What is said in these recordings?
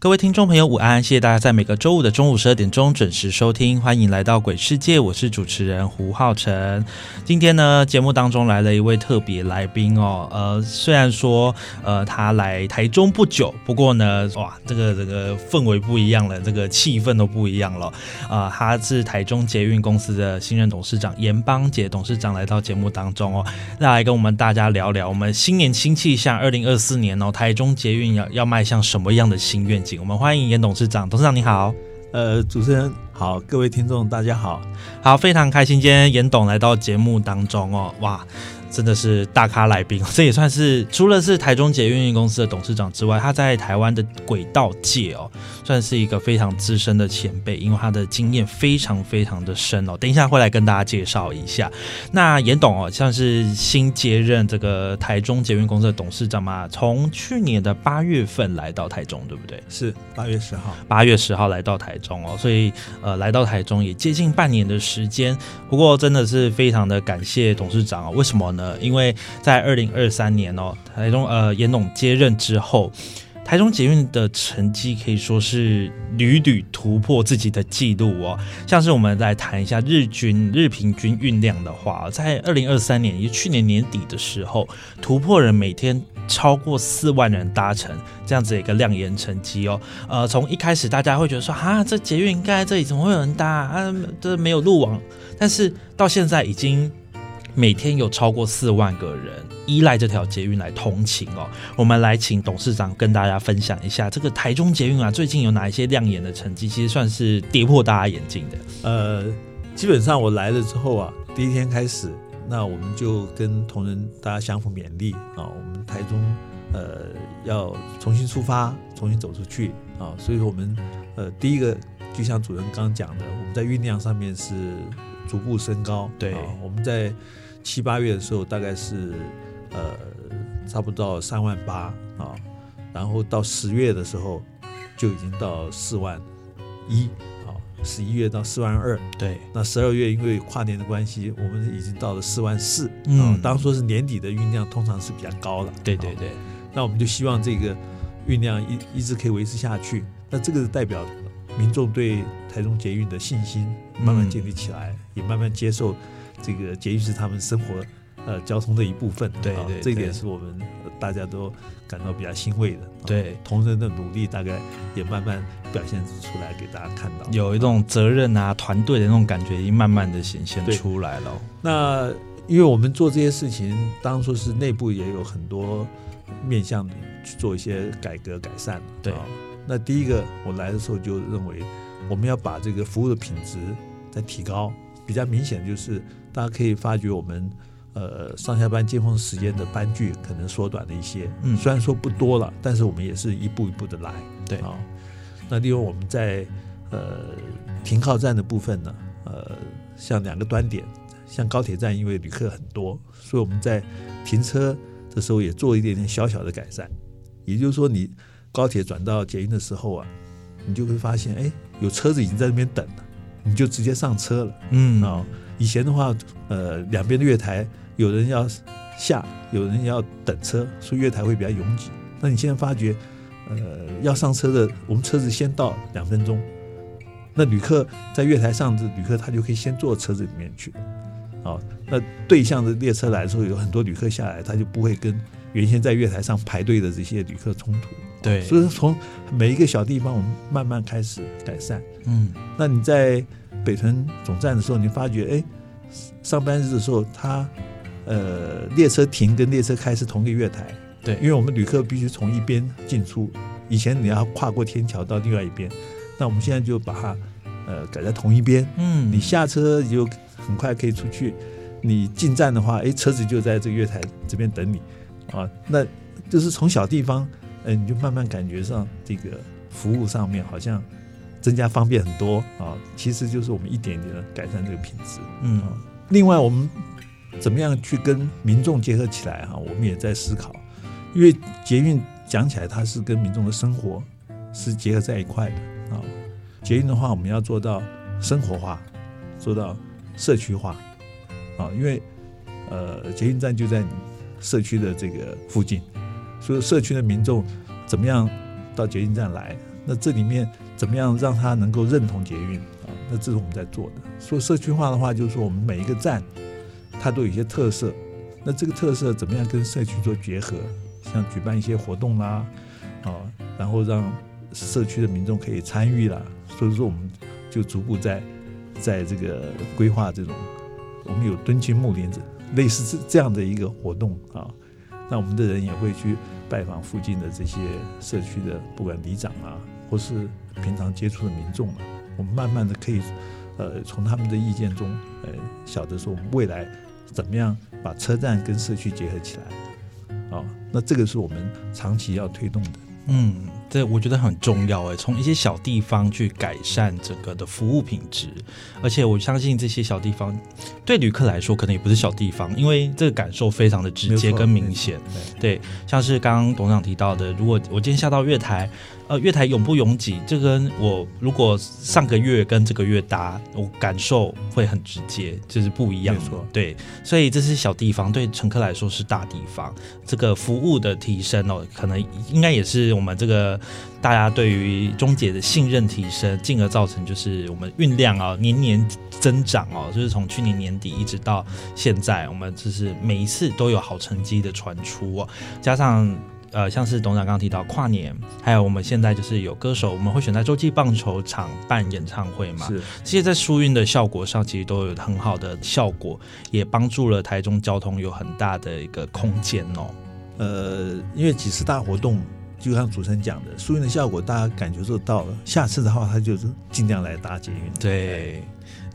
各位听众朋友，午安！谢谢大家在每个周五的中午十二点钟准时收听，欢迎来到《鬼世界》，我是主持人胡浩辰。今天呢，节目当中来了一位特别来宾哦。呃，虽然说呃他来台中不久，不过呢，哇，这个这个氛围不一样了，这个气氛都不一样了。啊，他是台中捷运公司的新任董事长严邦杰董事长来到节目当中哦，那来跟我们大家聊聊我们新年新气象，二零二四年哦，台中捷运要要迈向什么样的新愿？我们欢迎严董事长，董事长你好，呃，主持人好，各位听众大家好，好，非常开心今天严董来到节目当中哦，哇。真的是大咖来宾，这也算是除了是台中捷运公司的董事长之外，他在台湾的轨道界哦，算是一个非常资深的前辈，因为他的经验非常非常的深哦。等一下会来跟大家介绍一下。那严董哦，像是新接任这个台中捷运公司的董事长嘛，从去年的八月份来到台中，对不对？是八月十号，八月十号来到台中哦，所以呃，来到台中也接近半年的时间。不过真的是非常的感谢董事长哦，为什么？呃，因为在二零二三年哦，台中呃严董接任之后，台中捷运的成绩可以说是屡屡突破自己的记录哦。像是我们来谈一下日均日平均运量的话，在二零二三年，也去年年底的时候，突破人每天超过四万人搭乘这样子一个亮眼成绩哦。呃，从一开始大家会觉得说，啊，这捷运应该这里怎么会有人搭啊？这没有路网，但是到现在已经。每天有超过四万个人依赖这条捷运来通勤哦。我们来请董事长跟大家分享一下，这个台中捷运啊，最近有哪一些亮眼的成绩？其实算是跌破大家眼镜的。呃，基本上我来了之后啊，第一天开始，那我们就跟同仁大家相互勉励啊。我们台中呃要重新出发，重新走出去啊。所以，我们呃第一个就像主任刚刚讲的，我们在运量上面是逐步升高。对，我们在七八月的时候大概是呃差不多三万八啊，然后到十月的时候就已经到四万一啊，十一月到四万二，对，那十二月因为跨年的关系，我们已经到了四万四啊。当说是年底的运量通常是比较高的，对对对，那我们就希望这个运量一一直可以维持下去。那这个是代表民众对台中捷运的信心慢慢建立起来，也慢慢接受。这个捷运是他们生活呃交通的一部分，对对，这一点是我们大家都感到比较欣慰的。对，同仁的努力大概也慢慢表现出来给大家看到，有一种责任啊，团队的那种感觉已经慢慢的显现出来了。那因为我们做这些事情，当初是内部也有很多面向去做一些改革改善。对，那第一个我来的时候就认为，我们要把这个服务的品质再提高。比较明显就是，大家可以发觉我们，呃，上下班接风时间的班距可能缩短了一些。嗯，虽然说不多了，但是我们也是一步一步的来。对啊，那另外我们在呃停靠站的部分呢，呃，像两个端点，像高铁站，因为旅客很多，所以我们在停车的时候也做一点点小小的改善。也就是说，你高铁转到捷运的时候啊，你就会发现，哎，有车子已经在那边等了。你就直接上车了，嗯啊，以前的话，呃，两边的月台有人要下，有人要等车，所以月台会比较拥挤。那你现在发觉，呃，要上车的，我们车子先到两分钟，那旅客在月台上的旅客他就可以先坐车子里面去，啊，那对向的列车来的时候，有很多旅客下来，他就不会跟原先在月台上排队的这些旅客冲突。对，所以从每一个小地方，我们慢慢开始改善。嗯，那你在北屯总站的时候，你发觉，哎，上班日的时候，它呃列车停跟列车开是同一个月台，对。因为我们旅客必须从一边进出，以前你要跨过天桥到另外一边，那我们现在就把它呃改在同一边，嗯，你下车你就很快可以出去，你进站的话，哎，车子就在这个月台这边等你。啊，那就是从小地方，呃，你就慢慢感觉上这个服务上面好像增加方便很多啊，其实就是我们一点一点的改善这个品质。嗯啊另外，我们怎么样去跟民众结合起来哈、我们也在思考，因为捷运讲起来它是跟民众的生活是结合在一块的啊。捷运的话，我们要做到生活化，做到社区化啊，因为呃，捷运站就在你社区的这个附近，所以社区的民众怎么样到捷运站来？那这里面怎么样让他能够认同捷运啊？那这是我们在做的。说社区化的话，就是说我们每一个站它都有一些特色，那这个特色怎么样跟社区做结合？像举办一些活动啦，啊，然后让社区的民众可以参与啦。所以说，我们就逐步在在这个规划这种，我们有敦亲睦邻类似这这样的一个活动啊。那我们的人也会去拜访附近的这些社区的，不管里长啊，或是平常接触的民众啊，我们慢慢的可以，呃，从他们的意见中，呃，晓得说我们未来怎么样把车站跟社区结合起来，啊，那这个是我们长期要推动的。嗯，这我觉得很重要哎，从一些小地方去改善整个的服务品质，而且我相信这些小地方对旅客来说可能也不是小地方，因为这个感受非常的直接跟明显。对对，像是刚刚董事长提到的，如果我今天下到月台，呃，月台拥不拥挤，这跟我如果上个月跟这个月搭，我感受会很直接，就是不一样对，所以这是小地方，对乘客来说是大地方。这个服务的提升哦，可能应该也是我们这个大家对于中介的信任提升，进而造成就是我们运量啊年年增长哦，就是从去年年底一直到现在，我们就是每一次都有好成绩的传出哦，加上。呃，像是董事长刚刚提到跨年，还有我们现在就是有歌手，我们会选在洲际棒球场办演唱会嘛？是这些在疏运的效果上，其实都有很好的效果，也帮助了台中交通有很大的一个空间哦。呃，因为几次大活动，就像主持人讲的，输运的效果大家感觉就到了。下次的话，他就是尽量来搭捷运。对，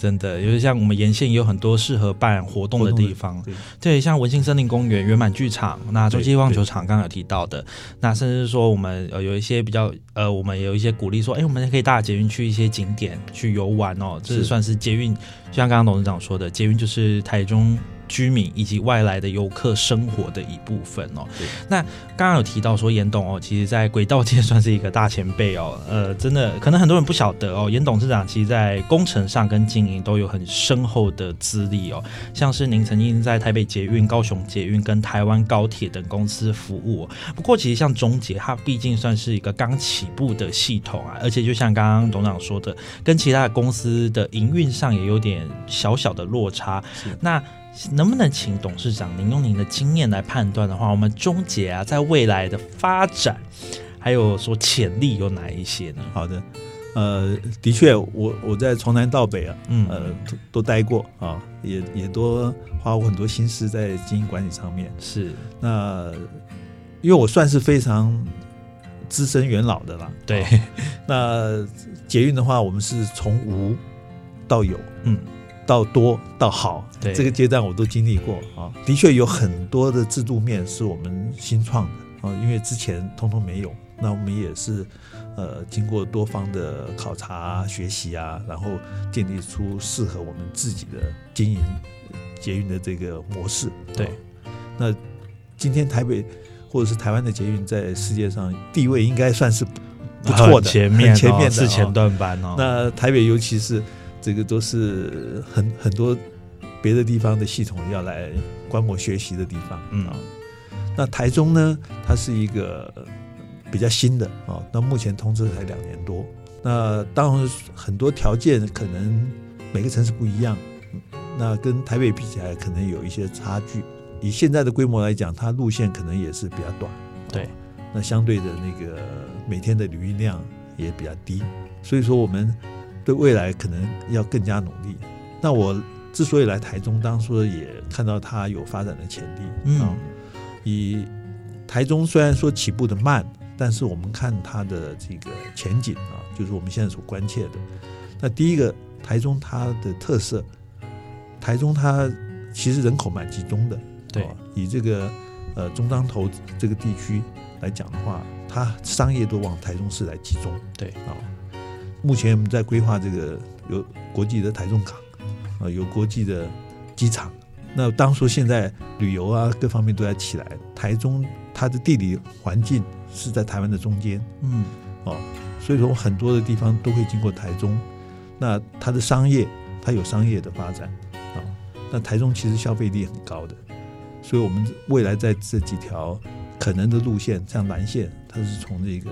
真的，尤其像我们沿线也有很多适合办活动的地方。对，对，像文心森林公园、圆满剧场，那洲对际棒球场刚刚有提到的，那甚至说我们呃有一些比较呃，我们有一些鼓励说，哎，我们可以搭捷运去一些景点去游玩哦，这是是算是捷运，就像刚刚董事长说的，捷运就是台中。居民以及外来的游客生活的一部分哦。那刚刚有提到说严董哦，其实在轨道界算是一个大前辈哦。呃，真的可能很多人不晓得哦，严董事长其实在工程上跟经营都有很深厚的资历哦。像是您曾经在台北捷运、高雄捷运跟台湾高铁等公司服务哦、不过其实像中捷，它毕竟算是一个刚起步的系统啊，而且就像刚刚董事长说的，跟其他的公司的营运上也有点小小的落差。那能不能请董事长您用您的经验来判断的话，我们中捷啊，在未来的发展还有说潜力有哪一些呢？好的。呃，的确，我我在从南到北啊，嗯呃，都都待过啊，也也多花过很多心思在经营管理上面。是那因为我算是非常资深元老的啦，对，那捷运的话，我们是从无到有，嗯，到多到好，对这个阶段我都经历过啊。的确有很多的制度面是我们新创的啊，因为之前通通没有。那我们也是呃经过多方的考察、学习啊，然后建立出适合我们自己的经营捷运的这个模式。对啊那今天台北或者是台湾的捷运在世界上地位应该算是不错的，前面、哦，前面的是前哦段班哦。那台北尤其是这个都是很很多别的地方的系统要来观摩学习的地方，嗯啊。那台中呢，它是一个比较新的啊，那目前通车才两年多。那当然很多条件可能每个城市不一样，那跟台北比起来可能有一些差距。以现在的规模来讲，它路线可能也是比较短。对啊那相对的那个每天的旅运量也比较低，所以说我们对未来可能要更加努力。那我之所以来台中，当初也看到它有发展的潜力，嗯啊，以台中虽然说起步的慢，但是我们看它的这个前景啊，就是我们现在所关切的。那第一个，台中它的特色，台中它其实人口蛮集中的，对哦以这个呃中彰投这个地区来讲的话，它商业都往台中市来集中。对啊、目前我们在规划这个有国际的台中港，啊、有国际的机场。那当说现在旅游啊各方面都在起来，台中它的地理环境是在台湾的中间，嗯，哦，所以说很多的地方都会经过台中。那它的商业，它有商业的发展啊、那台中其实消费力很高的，所以我们未来在这几条可能的路线，像蓝线，它是从这个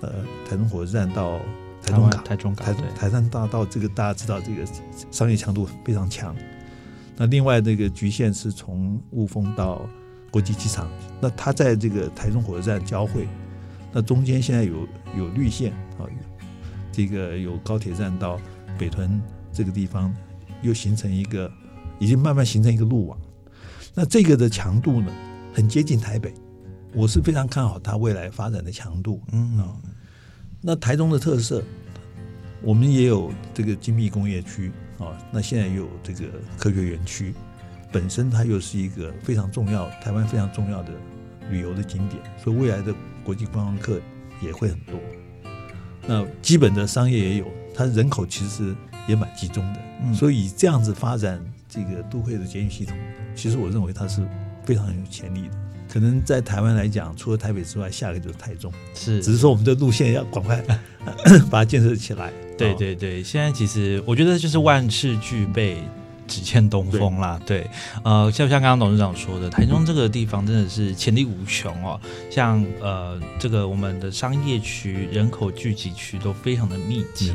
呃台中火车站到台中港，台中港台台山大道这个大家知道，这个商业强度非常强。那另外这个局限是从雾峰到国际机场，那它在这个台中火车站交汇，那中间现在有有绿线啊，这个有高铁站到北屯这个地方，又形成一个已经慢慢形成一个路网。那这个的强度呢，很接近台北，我是非常看好它未来发展的强度。嗯啊那台中的特色，我们也有这个精密工业区啊，那现在又有这个科学园区，本身它又是一个非常重要、台湾非常重要的旅游的景点，所以未来的国际观光客也会很多。那基本的商业也有，它人口其实也蛮集中的，嗯所以以这样子发展这个都会的捷运系统，其实我认为它是非常有潜力的。可能在台湾来讲，除了台北之外，下一个就是台中。是只是说我们的路线要赶快 把它建设起来。对哦，对对，现在其实我觉得就是万事俱备，只欠东风啦。对，呃，就像刚刚董事长说的，台中这个地方真的是潜力无穷哦。像呃，这个我们的商业区、人口聚集区都非常的密集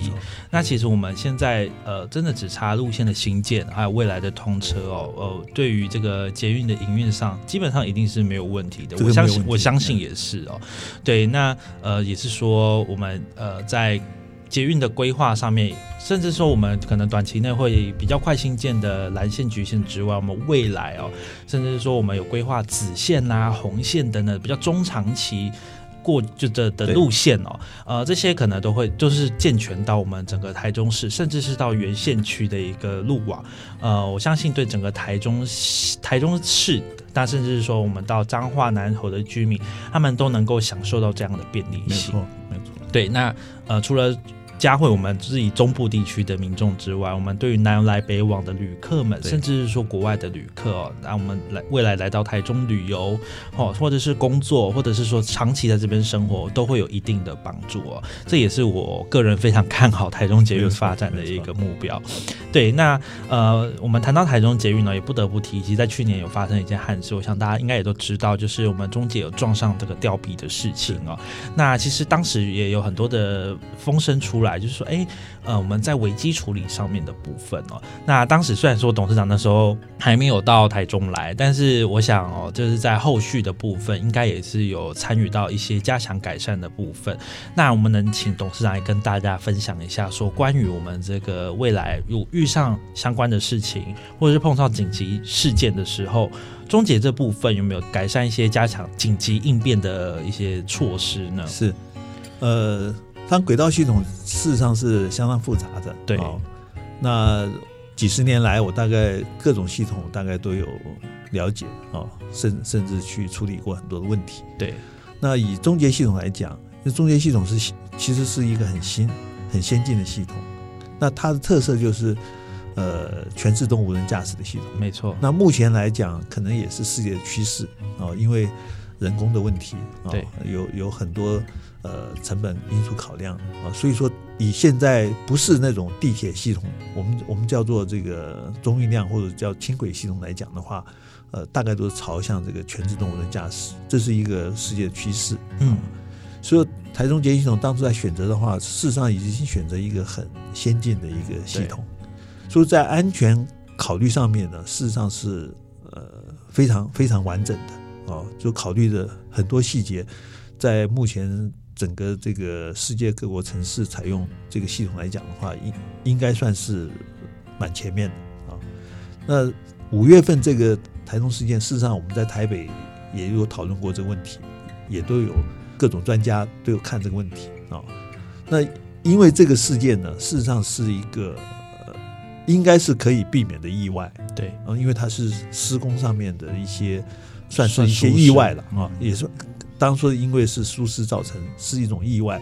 那其实我们现在呃，真的只差路线的新建，还有未来的通车哦。呃，对于这个捷运的营运上，基本上一定是没有问题的。我相信，我相信也是哦。对，那呃，也是说我们呃在捷运的规划上面，甚至说我们可能短期内会比较快新建的蓝线、橘线之外，我们未来哦，甚至是说我们有规划紫线啊、红线等等比较中长期。过就的的路线哦，呃，这些可能都会就是健全到我们整个台中市，甚至是到原县区的一个路网。呃，我相信对整个台中台中市，那甚至是说我们到彰化南投的居民，他们都能够享受到这样的便利性。没错，没错。对，那呃，除了嘉惠我们自己中部地区的民众之外，我们对于南来北往的旅客们，甚至是说国外的旅客哦，那我们来未来来到台中旅游哦，或者是工作，或者是说长期在这边生活，都会有一定的帮助哦。这也是我个人非常看好台中捷运发展的一个目标。对，那呃，我们谈到台中捷运呢，也不得不提及，在去年有发生一件憾事，我想大家应该也都知道，就是我们中捷有撞上这个吊臂的事情哦。那其实当时也有很多的风声出来，就是说，哎，呃，我们在危机处理上面的部分哦。那当时虽然说董事长那时候还没有到台中来，但是我想哦，就是在后续的部分，应该也是有参与到一些加强改善的部分。那我们能请董事长来跟大家分享一下，说关于我们这个未来有遇上相关的事情，或者是碰到紧急事件的时候，终结这部分有没有改善一些加强紧急应变的一些措施呢？是，呃，当轨道系统事实上是相当复杂的。对哦那几十年来，我大概各种系统大概都有了解哦，甚甚至去处理过很多的问题。对，那以终结系统来讲，那终结系统是其实是一个很新、很先进的系统。那它的特色就是，呃，全自动无人驾驶的系统。没错，那目前来讲，可能也是世界的趋势哦，因为人工的问题啊、对有有很多呃成本因素考量啊、所以说以现在不是那种地铁系统，我们我们叫做这个中运量或者叫轻轨系统来讲的话，呃，大概都是朝向这个全自动无人驾驶，这是一个世界的趋势。嗯，所以台中捷运系统当初在选择的话，事实上已经选择一个很先进的一个系统，所以在安全考虑上面呢，事实上是呃非常非常完整的哦，就考虑的很多细节，在目前整个这个世界各国城市采用这个系统来讲的话，应应该算是蛮前面的啊。那五月份这个台中事件，事实上我们在台北也有讨论过这个问题，也都有各种专家都有看这个问题啊。那因为这个事件呢，事实上是一个呃，应该是可以避免的意外对，啊，因为它是施工上面的一些算是算一些意外了啊嗯，也是当初因为是疏失造成是一种意外。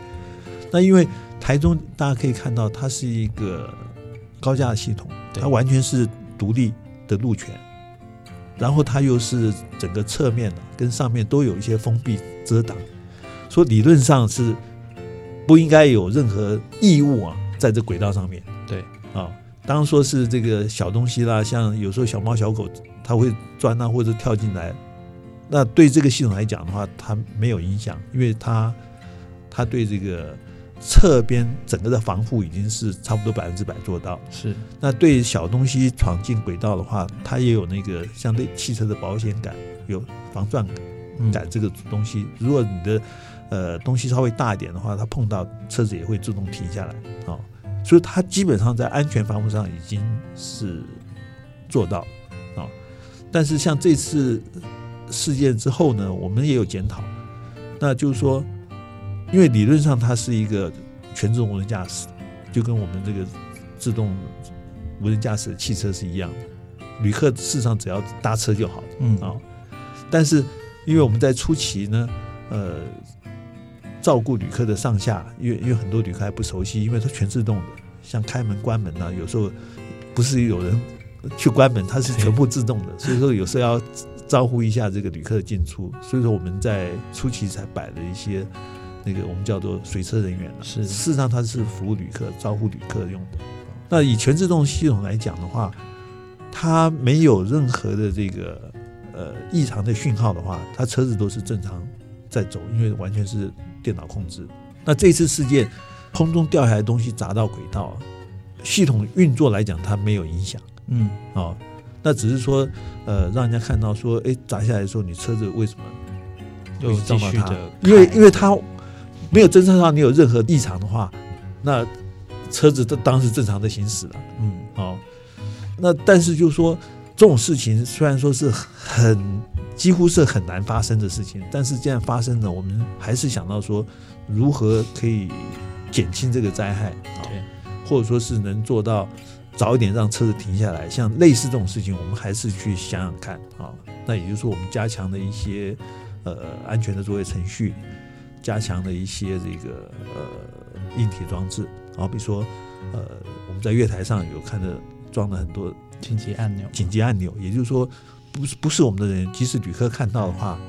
那因为台中大家可以看到，它是一个高架系统，对它完全是独立的路权，然后它又是整个侧面啊跟上面都有一些封闭遮挡，说理论上是不应该有任何异物啊在这轨道上面对，啊。当然说是这个小东西啦，像有时候小猫小狗它会钻啊或者跳进来，那对这个系统来讲的话，它没有影响，因为它它对这个侧边整个的防护已经是差不多百分之百做到。是，那对小东西闯进轨道的话，它也有那个相对汽车的保险杆，有防撞嗯杆这个东西。如果你的呃东西稍微大一点的话，它碰到车子也会自动停下来啊、哦。所以它基本上在安全防护上已经是做到啊、哦。但是像这次事件之后呢，我们也有检讨，那就是说，因为理论上它是一个全自动无人驾驶，就跟我们这个自动无人驾驶的汽车是一样的，旅客事实上只要搭车就好了。嗯。啊、但是因为我们在初期呢，呃，照顾旅客的上下，因为因为很多旅客还不熟悉，因为它全自动的，像开门关门啊，有时候不是有人去关门，它是全部自动的，所以说有时候要招呼一下这个旅客的进出，所以说我们在初期才摆了一些那个我们叫做随车人员啊是事实上它是服务旅客、招呼旅客用的。那以全自动系统来讲的话，它没有任何的这个呃异常的讯号的话，它车子都是正常在走，因为完全是电脑控制。那这次事件，空中掉下来的东西砸到轨道，系统运作来讲它没有影响嗯哦，那只是说呃让人家看到说，哎砸下来的时候你车子为什么又会撞到它？因为因为它没有侦测到你有任何异常的话，那车子都当时正常的行驶了。嗯哦，那但是就是说这种事情虽然说是很几乎是很难发生的事情，但是既然发生了，我们还是想到说如何可以减轻这个灾害啊、对或者说是能做到早一点让车子停下来。像类似这种事情，我们还是去想想看啊、那也就是说，我们加强的一些呃安全的作业程序，加强了一些这个呃硬体装置，好比如说呃我们在月台上有看着装了很多紧急按钮紧急按钮，也就是说不是不是我们的人，即使旅客看到的话，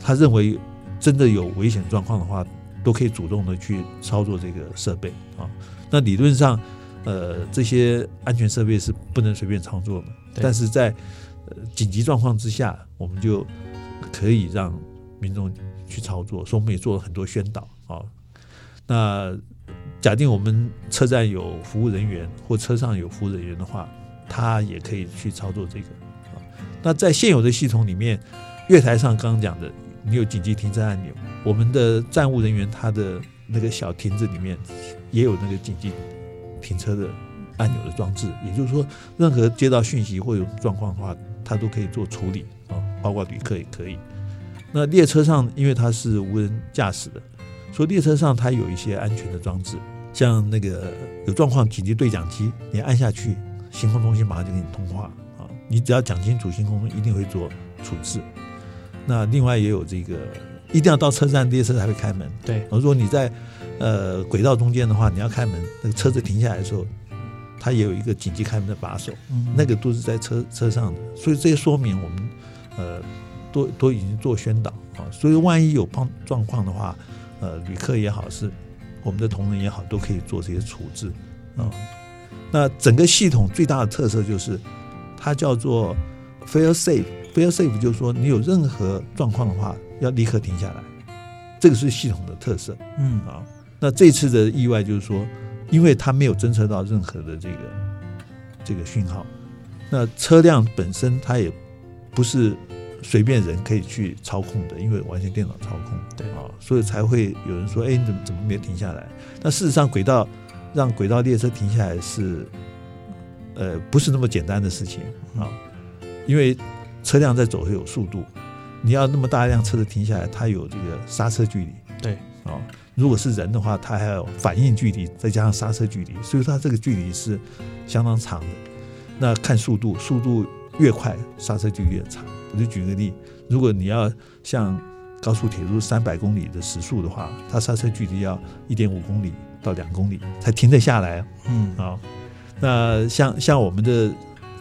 他认为真的有危险状况的话，都可以主动的去操作这个设备啊。那理论上，呃，这些安全设备是不能随便操作的，但是在呃紧急状况之下，我们就可以让民众去操作，所以我们也做了很多宣导啊。那假定我们车站有服务人员或车上有服务人员的话，他也可以去操作这个啊。那在现有的系统里面，月台上刚刚讲的，你有紧急停车按钮，我们的站务人员他的那个小亭子里面也有那个紧急停车的按钮的装置，也就是说，任何接到讯息或有状况的话，它都可以做处理啊，包括旅客也可以。那列车上因为它是无人驾驶的，所以列车上它有一些安全的装置，像那个有状况紧急对讲机，你按下去，行控中心马上就跟你通话啊，你只要讲清楚，行控中一定会做处置。那另外也有这个，一定要到车站列车才会开门。对如果你在呃轨道中间的话，你要开门，那个车子停下来的时候，它也有一个紧急开门的把手，嗯那个都是在车车上的，所以这些说明我们呃都都已经做宣导啊，所以万一有碰状况的话，呃，旅客也好，是我们的同仁也好，都可以做这些处置啊。那整个系统最大的特色就是它叫做 fail safe。fail safe 就是说，你有任何状况的话，要立刻停下来，这个是系统的特色。嗯啊。那这次的意外就是说，因为它没有侦测到任何的这个这个讯号，那车辆本身它也不是随便人可以去操控的，因为完全电脑操控。对啊，所以才会有人说，哎，你怎么怎么没有停下来？那事实上，轨道让轨道列车停下来是，呃，不是那么简单的事情啊，因为车辆在走是有速度，你要那么大一辆车子停下来，它有这个刹车距离。对，啊，如果是人的话，它还有反应距离，再加上刹车距离，所以它这个距离是相当长的。那看速度，速度越快，刹车距离越长。我就举个例，如果你要像高速铁路三百公里的时速的话，它刹车距离要一点五公里到两公里才停得下来嗯，啊。那像像我们的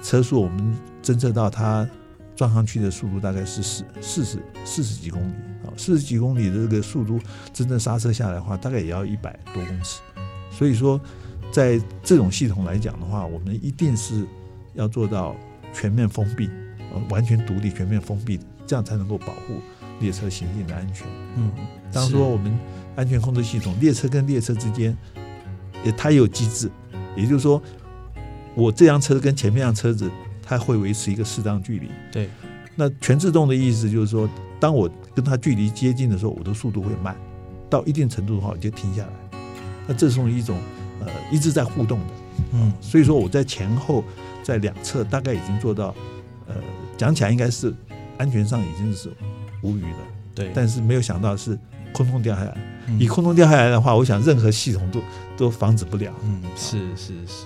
车速，我们侦测到它撞上去的速度大概是四四十四十几公里啊，四十几公里的这个速度，真正刹车下来的话，大概也要一百多公尺。所以说，在这种系统来讲的话，我们一定是要做到全面封闭，呃，完全独立、全面封闭，这样才能够保护列车行进的安全。嗯，当是说我们安全控制系统，列车跟列车之间，也它也有机制，也就是说，我这辆车跟前面辆车子，它会维持一个适当距离。对，那全自动的意思就是说，当我跟它距离接近的时候，我的速度会慢，到一定程度的话，我就停下来。那这是一种呃一直在互动的，嗯，所以说我在前后在两侧大概已经做到，呃，讲起来应该是安全上已经是无虞了。对，但是没有想到是空中掉下来。嗯以空中掉下来的话，我想任何系统都都防止不了。嗯，是是是，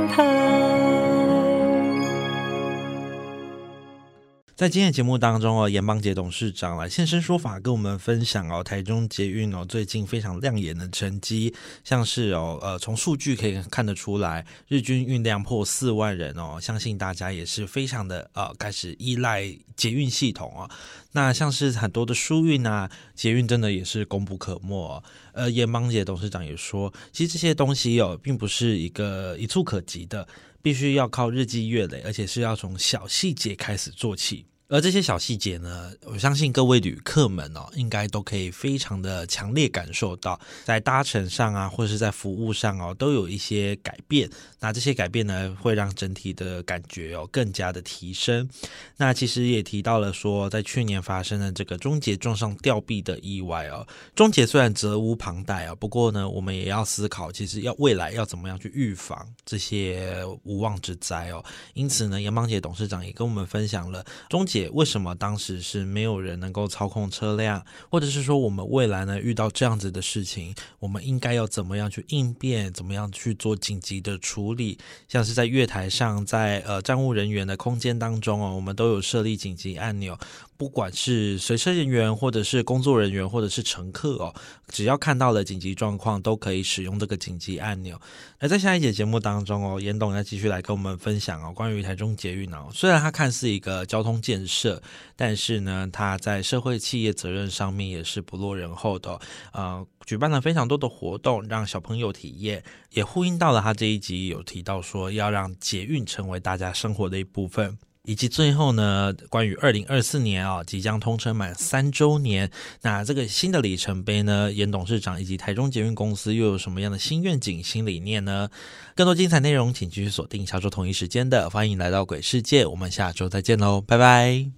在今天节目当中哦，严邦杰董事长来现身说法，跟我们分享哦，台中捷运哦最近非常亮眼的成绩，像是哦呃从数据可以看得出来，日均运量破四万人哦，相信大家也是非常的呃开始依赖捷运系统哦。那像是很多的疏运啊，捷运真的也是功不可没、哦。呃，严邦杰董事长也说，其实这些东西哦，并不是一个一触可及的，必须要靠日积月累，而且是要从小细节开始做起。而这些小细节呢，我相信各位旅客们哦，应该都可以非常的强烈感受到，在搭乘上啊，或者是在服务上哦，都有一些改变。那这些改变呢，会让整体的感觉哦更加的提升。那其实也提到了说，在去年发生的这个中捷撞上吊臂的意外哦，中捷虽然责无旁贷啊，不过呢，我们也要思考，其实要未来要怎么样去预防这些无妄之灾哦。因此呢，杨邦杰董事长也跟我们分享了中为什么当时是没有人能够操控车辆，或者是说我们未来呢遇到这样子的事情，我们应该要怎么样去应变，怎么样去做紧急的处理，像是在月台上，在呃站务人员的空间当中哦，我们都有设立紧急按钮。不管是随车人员，或者是工作人员，或者是乘客哦，只要看到了紧急状况，都可以使用这个紧急按钮。而在下一节节目当中哦，严董要继续来跟我们分享哦，关于台中捷运哦，虽然它看似一个交通建设，但是呢，它在社会企业责任上面也是不落人后的、呃，举办了非常多的活动，让小朋友体验，也呼应到了他这一集有提到说，要让捷运成为大家生活的一部分。以及最后呢，关于二零二四年啊，即将通车满三周年，那这个新的里程碑呢，严董事长以及台中捷运公司又有什么样的新愿景、新理念呢？更多精彩内容，请继续锁定下周同一时间的，欢迎来到鬼世界，我们下周再见喽，拜拜。